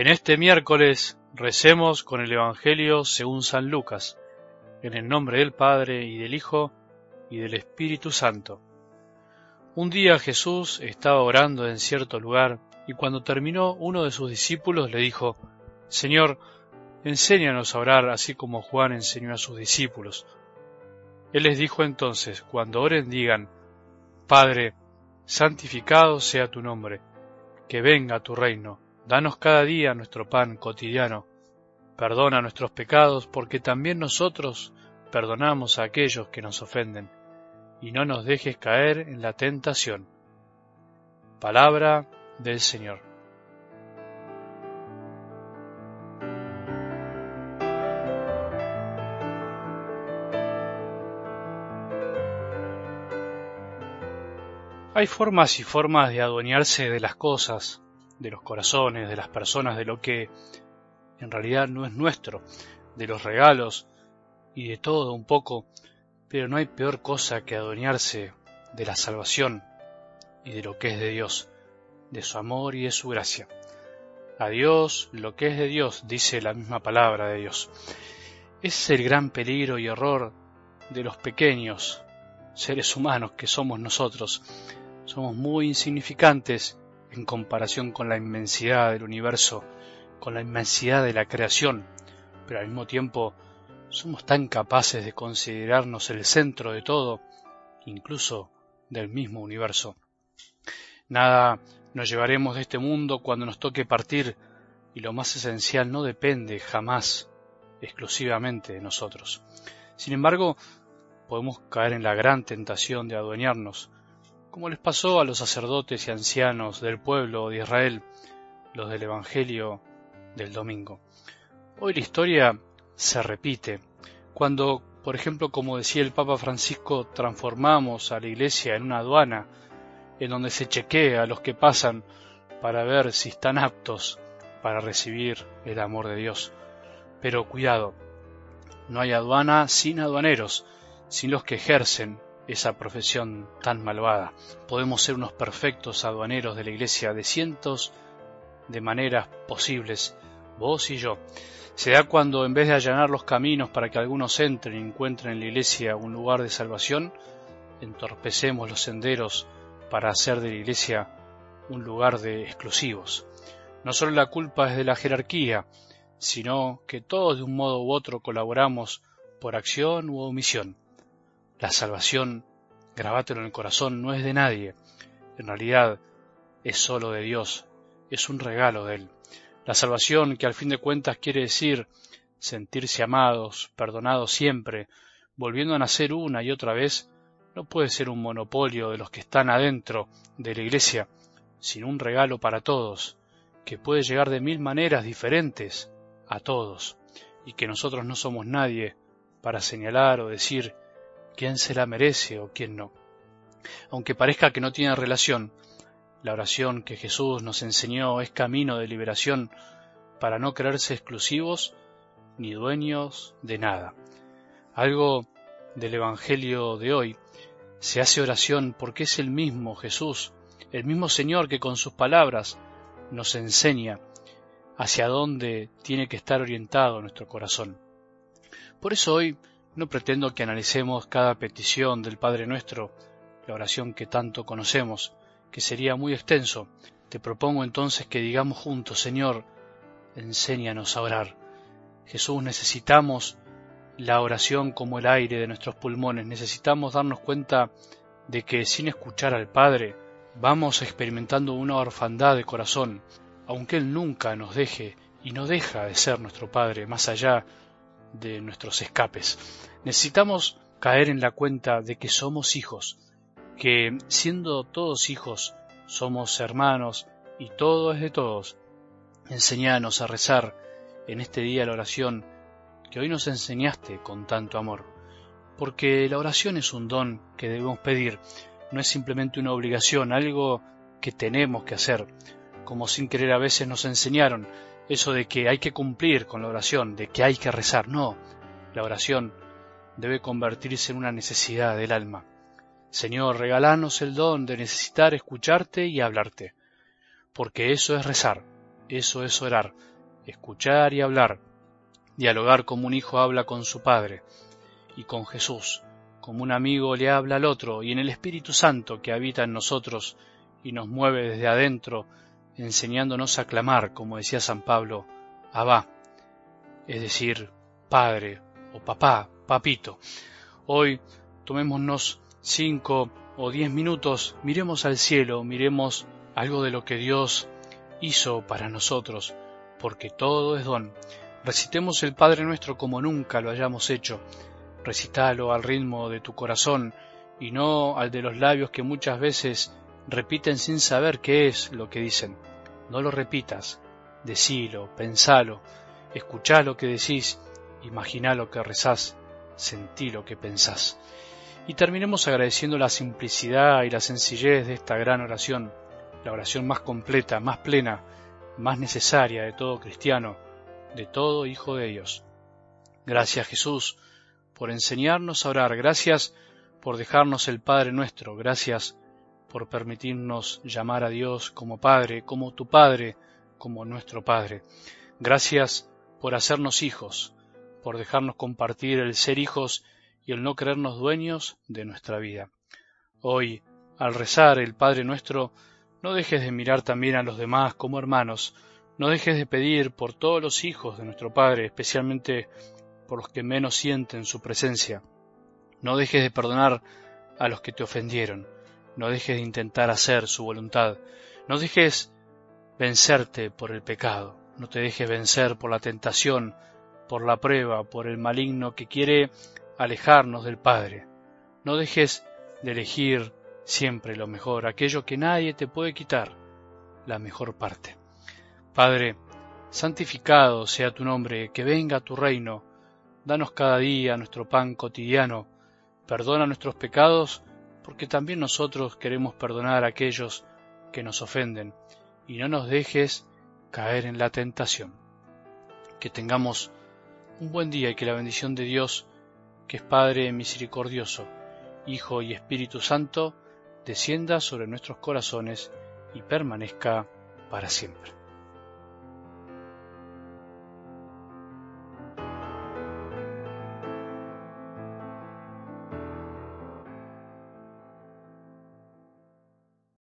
En este miércoles recemos con el Evangelio según San Lucas, en el nombre del Padre y del Hijo y del Espíritu Santo. Un día Jesús estaba orando en cierto lugar y cuando terminó uno de sus discípulos le dijo, Señor, enséñanos a orar así como Juan enseñó a sus discípulos. Él les dijo entonces, cuando oren digan, Padre, santificado sea tu nombre, que venga tu reino, danos cada día nuestro pan cotidiano, perdona nuestros pecados porque también nosotros perdonamos a aquellos que nos ofenden, y no nos dejes caer en la tentación. Palabra del Señor. Hay formas y formas de adueñarse de las cosas, de los corazones, de las personas, de lo que en realidad no es nuestro, de los regalos y de todo un poco, pero no hay peor cosa que adueñarse de la salvación y de lo que es de Dios, de su amor y de su gracia. A Dios lo que es de Dios, dice la misma palabra de Dios. Es el gran peligro y error de los pequeños seres humanos que somos nosotros, somos muy insignificantes en comparación con la inmensidad del universo, con la inmensidad de la creación, pero al mismo tiempo somos tan capaces de considerarnos el centro de todo, incluso del mismo universo. Nada nos llevaremos de este mundo cuando nos toque partir y lo más esencial no depende jamás exclusivamente de nosotros. Sin embargo, podemos caer en la gran tentación de adueñarnos como les pasó a los sacerdotes y ancianos del pueblo de Israel, los del Evangelio del domingo. Hoy la historia se repite. Cuando, por ejemplo, como decía el Papa Francisco, transformamos a la Iglesia en una aduana, en donde se chequea a los que pasan para ver si están aptos para recibir el amor de Dios. Pero cuidado, no hay aduana sin aduaneros, sin los que ejercen esa profesión tan malvada. Podemos ser unos perfectos aduaneros de la Iglesia de cientos de maneras posibles, vos y yo. Se da cuando en vez de allanar los caminos para que algunos entren y encuentren en la Iglesia un lugar de salvación, entorpecemos los senderos para hacer de la Iglesia un lugar de exclusivos. No solo la culpa es de la jerarquía, sino que todos de un modo u otro colaboramos por acción u omisión. La salvación, grabátelo en el corazón, no es de nadie. En realidad es solo de Dios, es un regalo de Él. La salvación, que al fin de cuentas quiere decir sentirse amados, perdonados siempre, volviendo a nacer una y otra vez, no puede ser un monopolio de los que están adentro de la Iglesia, sino un regalo para todos, que puede llegar de mil maneras diferentes a todos, y que nosotros no somos nadie para señalar o decir quién se la merece o quién no. Aunque parezca que no tiene relación, la oración que Jesús nos enseñó es camino de liberación para no creerse exclusivos ni dueños de nada. Algo del Evangelio de hoy se hace oración porque es el mismo Jesús, el mismo Señor que con sus palabras nos enseña hacia dónde tiene que estar orientado nuestro corazón. Por eso hoy no pretendo que analicemos cada petición del Padre nuestro, la oración que tanto conocemos, que sería muy extenso. Te propongo entonces que digamos juntos, Señor, enséñanos a orar. Jesús, necesitamos la oración como el aire de nuestros pulmones. Necesitamos darnos cuenta de que sin escuchar al Padre vamos experimentando una orfandad de corazón, aunque Él nunca nos deje y no deja de ser nuestro Padre, más allá de nuestros escapes. Necesitamos caer en la cuenta de que somos hijos, que siendo todos hijos, somos hermanos y todo es de todos. Enseñanos a rezar en este día la oración que hoy nos enseñaste con tanto amor, porque la oración es un don que debemos pedir, no es simplemente una obligación, algo que tenemos que hacer, como sin querer a veces nos enseñaron, eso de que hay que cumplir con la oración, de que hay que rezar. No, la oración debe convertirse en una necesidad del alma. Señor, regalanos el don de necesitar escucharte y hablarte, porque eso es rezar, Eso es orar, escuchar y hablar, dialogar como un hijo habla con su padre y con Jesús, como un amigo le habla al otro y en el Espíritu Santo que habita en nosotros y nos mueve desde adentro, enseñándonos a clamar, como decía San Pablo, Abba, es decir, Padre o Papá, Papito. Hoy tomémonos cinco o diez minutos, miremos al cielo, miremos algo de lo que Dios hizo para nosotros, porque todo es don. Recitemos el Padre nuestro como nunca lo hayamos hecho. Recitalo al ritmo de tu corazón y no al de los labios que muchas veces repiten sin saber qué es lo que dicen. No lo repitas, decilo, pensalo, escuchá lo que decís, imaginá lo que rezás, sentí lo que pensás. Y terminemos agradeciendo la simplicidad y la sencillez de esta gran oración, la oración más completa, más plena, más necesaria de todo cristiano, de todo hijo de Dios. Gracias Jesús por enseñarnos a orar, gracias por dejarnos el Padre nuestro, gracias por permitirnos llamar a Dios como Padre, como tu Padre, como nuestro Padre. Gracias por hacernos hijos, por dejarnos compartir el ser hijos y el no creernos dueños de nuestra vida. Hoy, al rezar el Padre nuestro, no dejes de mirar también a los demás como hermanos, no dejes de pedir por todos los hijos de nuestro Padre, especialmente por los que menos sienten su presencia. No dejes de perdonar a los que te ofendieron no dejes de intentar hacer su voluntad, no dejes vencerte por el pecado, no te dejes vencer por la tentación, por la prueba, por el maligno que quiere alejarnos del Padre. No dejes de elegir siempre lo mejor, aquello que nadie te puede quitar, la mejor parte. Padre, santificado sea tu nombre, que venga tu reino, danos cada día nuestro pan cotidiano, perdona nuestros pecados, porque también nosotros queremos perdonar a aquellos que nos ofenden, y no nos dejes caer en la tentación. Que tengamos un buen día y que la bendición de Dios, que es Padre misericordioso, Hijo y Espíritu Santo, descienda sobre nuestros corazones y permanezca para siempre.